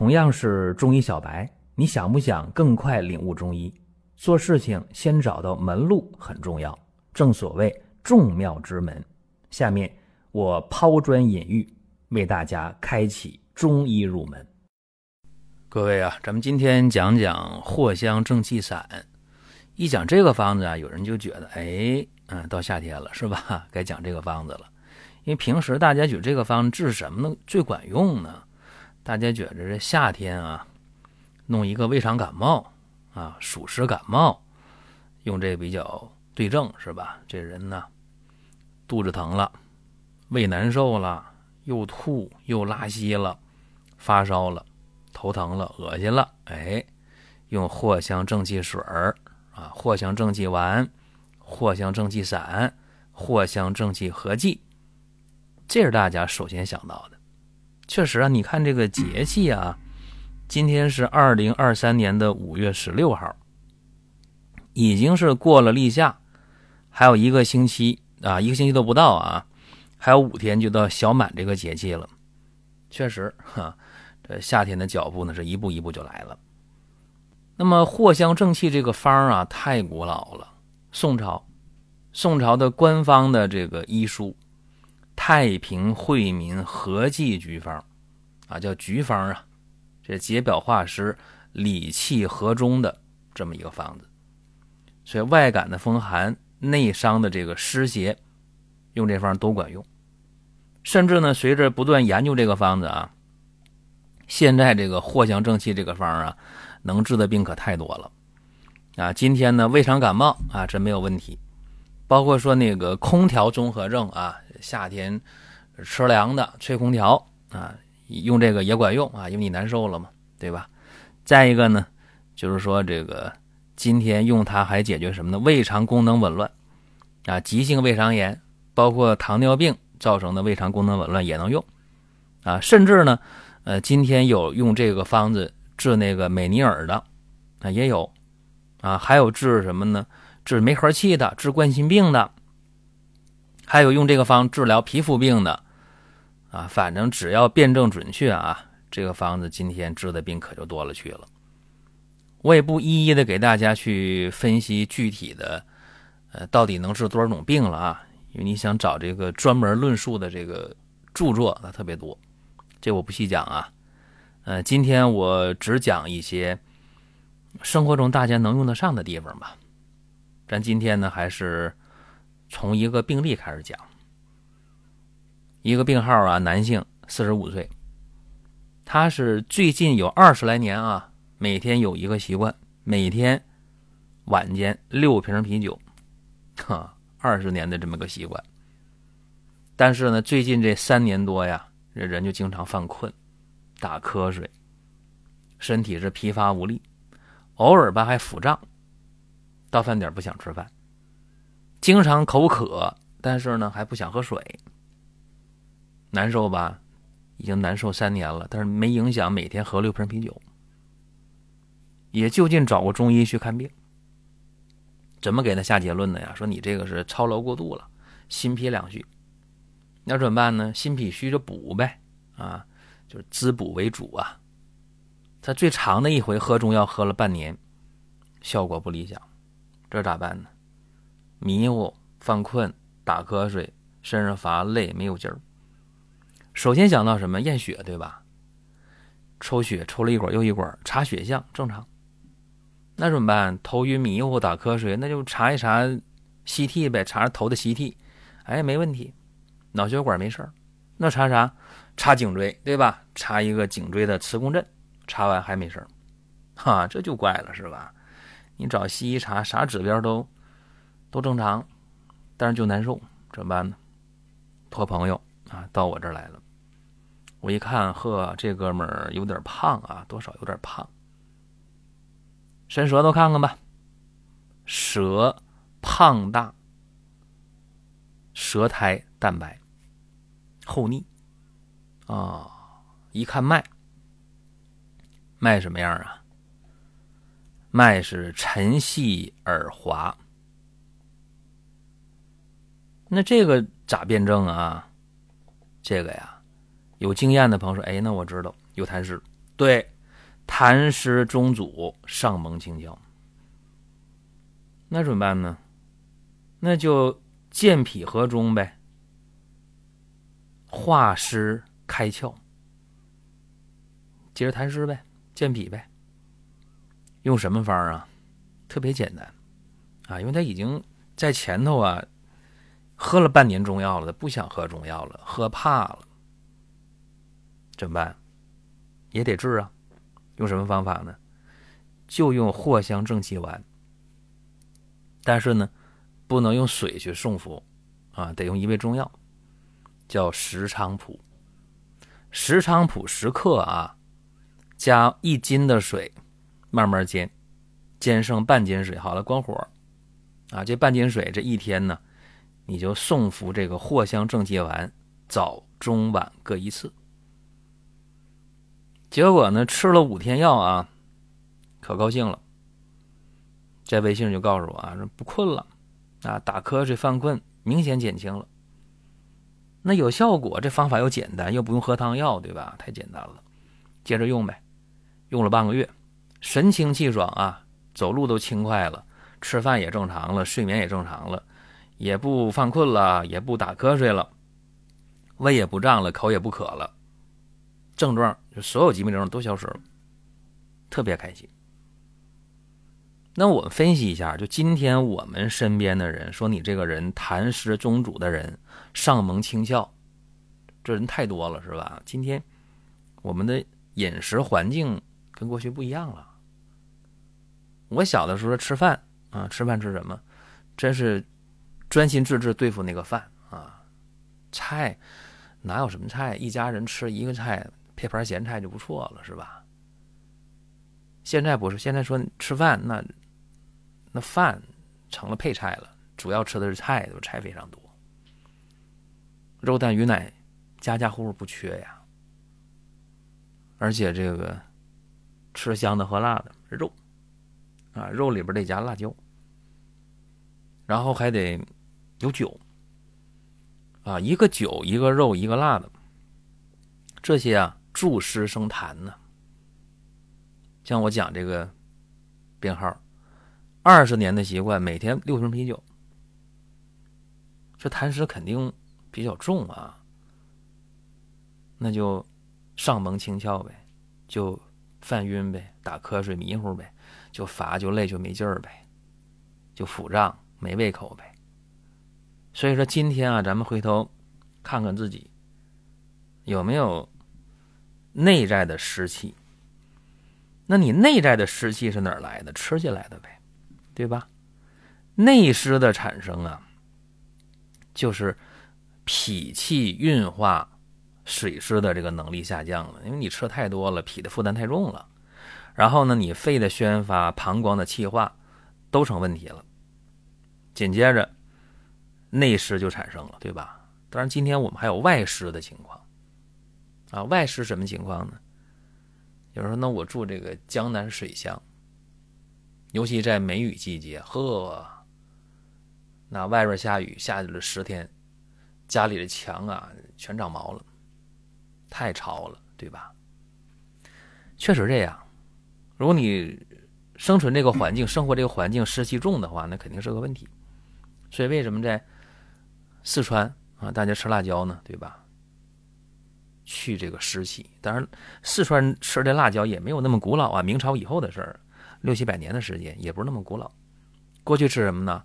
同样是中医小白，你想不想更快领悟中医？做事情先找到门路很重要，正所谓众妙之门。下面我抛砖引玉，为大家开启中医入门。各位啊，咱们今天讲讲藿香正气散。一讲这个方子啊，有人就觉得，哎，嗯，到夏天了是吧？该讲这个方子了。因为平时大家觉得这个方治什么呢最管用呢？大家觉得这夏天啊，弄一个胃肠感冒啊，暑湿感冒，用这比较对症是吧？这人呢，肚子疼了，胃难受了，又吐又拉稀了，发烧了，头疼了，恶心了，哎，用藿香正气水儿。啊，藿香正气丸、藿香正气散、藿香正气合剂，这是大家首先想到的。确实啊，你看这个节气啊，今天是二零二三年的五月十六号，已经是过了立夏，还有一个星期啊，一个星期都不到啊，还有五天就到小满这个节气了。确实哈，这夏天的脚步呢，是一步一步就来了。那么藿香正气这个方啊，太古老了。宋朝，宋朝的官方的这个医书《太平惠民合剂局方》，啊，叫局方啊，这解表化湿、理气和中的这么一个方子。所以外感的风寒、内伤的这个湿邪，用这方都管用。甚至呢，随着不断研究这个方子啊，现在这个藿香正气这个方啊。能治的病可太多了，啊，今天呢胃肠感冒啊，这没有问题，包括说那个空调综合症啊，夏天吃凉的吹空调啊，用这个也管用啊，因为你难受了嘛，对吧？再一个呢，就是说这个今天用它还解决什么呢？胃肠功能紊乱啊，急性胃肠炎，包括糖尿病造成的胃肠功能紊乱也能用啊，甚至呢，呃，今天有用这个方子。治那个美尼尔的啊也有，啊还有治什么呢？治没核气的，治冠心病的，还有用这个方治疗皮肤病的，啊反正只要辨证准确啊，这个方子今天治的病可就多了去了。我也不一一的给大家去分析具体的，呃到底能治多少种病了啊？因为你想找这个专门论述的这个著作，那特别多，这我不细讲啊。呃，今天我只讲一些生活中大家能用得上的地方吧。咱今天呢，还是从一个病例开始讲。一个病号啊，男性，四十五岁，他是最近有二十来年啊，每天有一个习惯，每天晚间六瓶啤酒，哈，二十年的这么个习惯。但是呢，最近这三年多呀，这人就经常犯困。打瞌睡，身体是疲乏无力，偶尔吧还腹胀，到饭点不想吃饭，经常口渴，但是呢还不想喝水，难受吧？已经难受三年了，但是没影响每天喝六瓶啤酒，也就近找过中医去看病，怎么给他下结论的呀？说你这个是操劳过度了，心脾两虚，那怎么办呢？心脾虚就补呗，啊。就是滋补为主啊，他最长的一回喝中药喝了半年，效果不理想，这咋办呢？迷糊、犯困、打瞌睡、身上乏累、没有劲儿。首先想到什么？验血，对吧？抽血抽了一管又一管，查血象正常。那怎么办？头晕迷糊、打瞌睡，那就查一查 CT 呗，查查头的 CT，哎，没问题，脑血管没事儿。那查啥？查颈椎对吧？查一个颈椎的磁共振，查完还没事哈，这就怪了是吧？你找西医查啥指标都都正常，但是就难受，怎么办呢？托朋友啊到我这儿来了，我一看，呵，这哥们儿有点胖啊，多少有点胖。伸舌头看看吧，舌胖大，舌苔淡白，厚腻。啊，一看脉，脉什么样啊？脉是沉细而滑。那这个咋辩证啊？这个呀，有经验的朋友说：“哎，那我知道有痰湿，对，痰湿中阻，上蒙清窍。那怎么办呢？那就健脾和中呗，化湿开窍，接着痰湿呗，健脾呗。用什么方啊？特别简单啊，因为他已经在前头啊喝了半年中药了，他不想喝中药了，喝怕了，怎么办？也得治啊。用什么方法呢？就用藿香正气丸。但是呢，不能用水去送服，啊，得用一味中药，叫石菖蒲。石菖蒲十克啊，加一斤的水，慢慢煎，煎剩半斤水，好了，关火，啊，这半斤水这一天呢，你就送服这个藿香正气丸，早中晚各一次。结果呢，吃了五天药啊，可高兴了。在微信就告诉我啊，说不困了，啊，打瞌睡犯困明显减轻了。那有效果，这方法又简单，又不用喝汤药，对吧？太简单了，接着用呗。用了半个月，神清气爽啊，走路都轻快了，吃饭也正常了，睡眠也正常了，也不犯困了，也不打瞌睡了，胃也不胀了，口也不渴了，症状就所有疾病症状都消失了，特别开心。那我们分析一下，就今天我们身边的人说你这个人痰湿中阻的人，上蒙清窍，这人太多了，是吧？今天我们的饮食环境跟过去不一样了。我小的时候吃饭啊，吃饭吃什么？真是专心致志对付那个饭啊，菜哪有什么菜？一家人吃一个菜，配盘咸菜就不错了，是吧？现在不是，现在说吃饭那。那饭成了配菜了，主要吃的是菜，就菜非常多。肉蛋鱼奶，家家户户不缺呀。而且这个吃香的喝辣的肉，啊，肉里边得加辣椒，然后还得有酒，啊，一个酒，一个肉，一个辣的，这些啊助湿生痰呢。像我讲这个编号。二十年的习惯，每天六瓶啤酒，这痰湿肯定比较重啊。那就上蒙清窍呗，就犯晕呗，打瞌睡迷糊呗，就乏就累就没劲儿呗，就腹胀没胃口呗。所以说今天啊，咱们回头看看自己有没有内在的湿气。那你内在的湿气是哪儿来的？吃进来的呗。对吧？内湿的产生啊，就是脾气运化水湿的这个能力下降了，因为你吃太多了，脾的负担太重了。然后呢，你肺的宣发、膀胱的气化都成问题了。紧接着，内湿就产生了，对吧？当然，今天我们还有外湿的情况啊。外湿什么情况呢？有人说，那我住这个江南水乡。尤其在梅雨季节，呵，那外边下雨下了十天，家里的墙啊全长毛了，太潮了，对吧？确实这样。如果你生存这个环境、生活这个环境湿气重的话，那肯定是个问题。所以为什么在四川啊，大家吃辣椒呢？对吧？去这个湿气。当然，四川吃的辣椒也没有那么古老啊，明朝以后的事儿。六七百年的时间也不是那么古老。过去吃什么呢？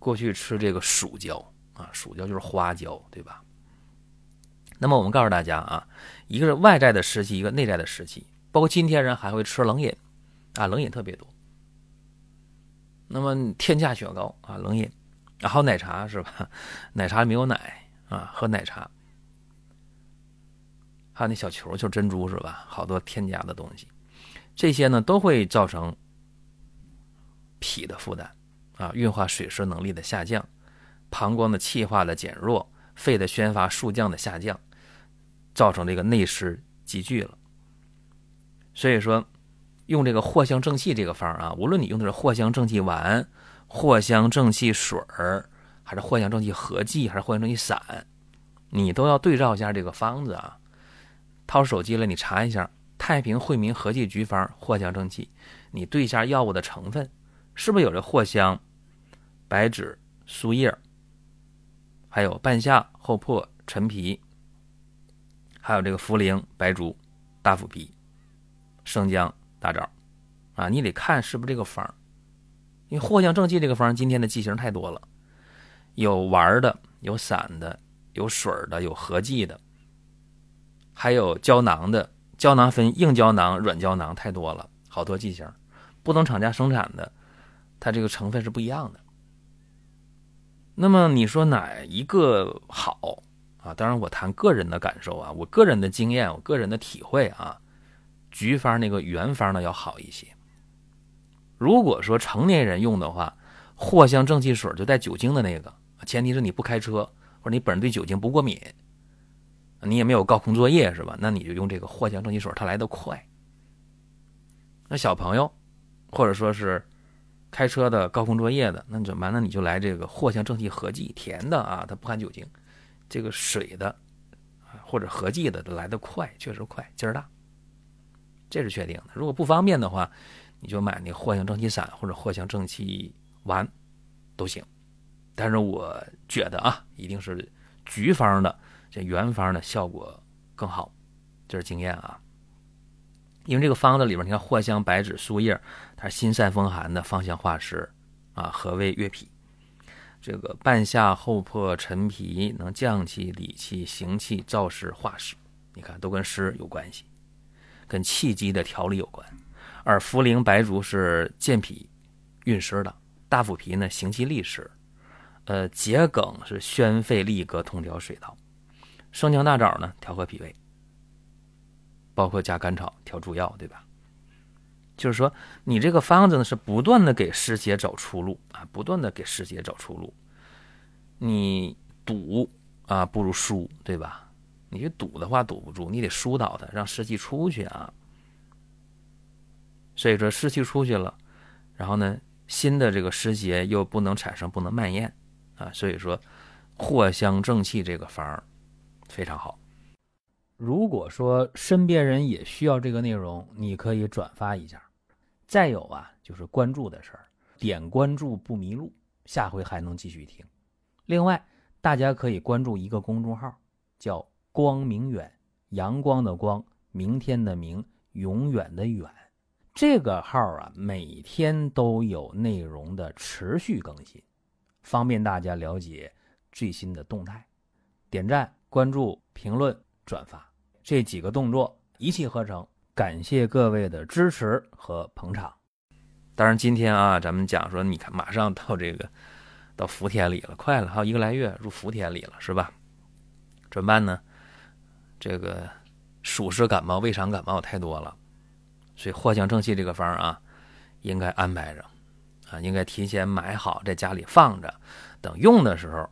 过去吃这个蜀椒啊，蜀椒就是花椒，对吧？那么我们告诉大家啊，一个是外在的湿气，一个内在的湿气。包括今天人还会吃冷饮啊，冷饮特别多。那么天价雪糕啊，冷饮，然后奶茶是吧？奶茶没有奶啊，喝奶茶。还有那小球就是珍珠是吧？好多添加的东西，这些呢都会造成。脾的负担啊，运化水湿能力的下降，膀胱的气化的减弱，肺的宣发数降的下降，造成这个内湿积聚了。所以说，用这个藿香正气这个方啊，无论你用的是藿香正气丸、藿香正气水儿，还是藿香正气合剂，还是藿香正气散，你都要对照一下这个方子啊。掏出手机来，你查一下，太平惠民合剂局方藿香正气，你对一下药物的成分，是不是有这藿香、白芷、苏叶，还有半夏、厚朴、陈皮，还有这个茯苓、白术、大腐皮、生姜、大枣，啊，你得看是不是这个方因为藿香正气这个方今天的剂型太多了，有丸的，有散的，有水的，有合剂的，还有胶囊的。胶囊分硬胶囊、软胶囊，太多了，好多剂型，不同厂家生产的，它这个成分是不一样的。那么你说哪一个好啊？当然我谈个人的感受啊，我个人的经验，我个人的体会啊，局方那个原方呢要好一些。如果说成年人用的话，藿香正气水就带酒精的那个，前提是你不开车或者你本人对酒精不过敏。你也没有高空作业是吧？那你就用这个藿香正气水，它来得快。那小朋友，或者说是开车的高空作业的，那怎么办？那你就来这个藿香正气合剂，甜的啊，它不含酒精。这个水的或者合剂的来得快，确实快，劲儿大，这是确定的。如果不方便的话，你就买那藿香正气散或者藿香正气丸都行。但是我觉得啊，一定是局方的。这原方的效果更好，这是经验啊。因为这个方子里边，你看藿香、白芷、苏叶，它是辛散风寒的，芳香化湿啊，和胃悦脾。这个半夏、厚朴、陈皮能降气、理气、行气、燥湿、化湿，你看都跟湿有关系，跟气机的调理有关。而茯苓、白术是健脾运湿的，大腐皮呢行气利湿，呃，桔梗是宣肺利膈、通调水道。生姜大枣呢，调和脾胃，包括加甘草调诸药，对吧？就是说，你这个方子呢，是不断的给湿邪找出路啊，不断的给湿邪找出路。你堵啊，不如疏，对吧？你去堵的话，堵不住，你得疏导它，让湿气出去啊。所以说，湿气出去了，然后呢，新的这个湿邪又不能产生，不能蔓延啊。所以说，藿香正气这个方儿。非常好。如果说身边人也需要这个内容，你可以转发一下。再有啊，就是关注的事儿，点关注不迷路，下回还能继续听。另外，大家可以关注一个公众号，叫“光明远”，阳光的光，明天的明，永远的远。这个号啊，每天都有内容的持续更新，方便大家了解最新的动态。点赞。关注、评论、转发这几个动作一气呵成，感谢各位的支持和捧场。当然，今天啊，咱们讲说，你看，马上到这个到伏天里了，快了，还有一个来月入伏天里了，是吧？怎么办呢？这个暑湿感冒、胃肠感冒太多了，所以藿香正气这个方啊，应该安排着啊，应该提前买好，在家里放着，等用的时候，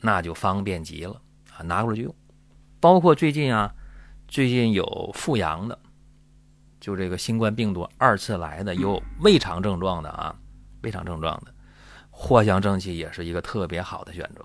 那就方便极了。啊，拿过来就用，包括最近啊，最近有复阳的，就这个新冠病毒二次来的有胃肠症状的啊，胃肠症状的，藿香正气也是一个特别好的选择。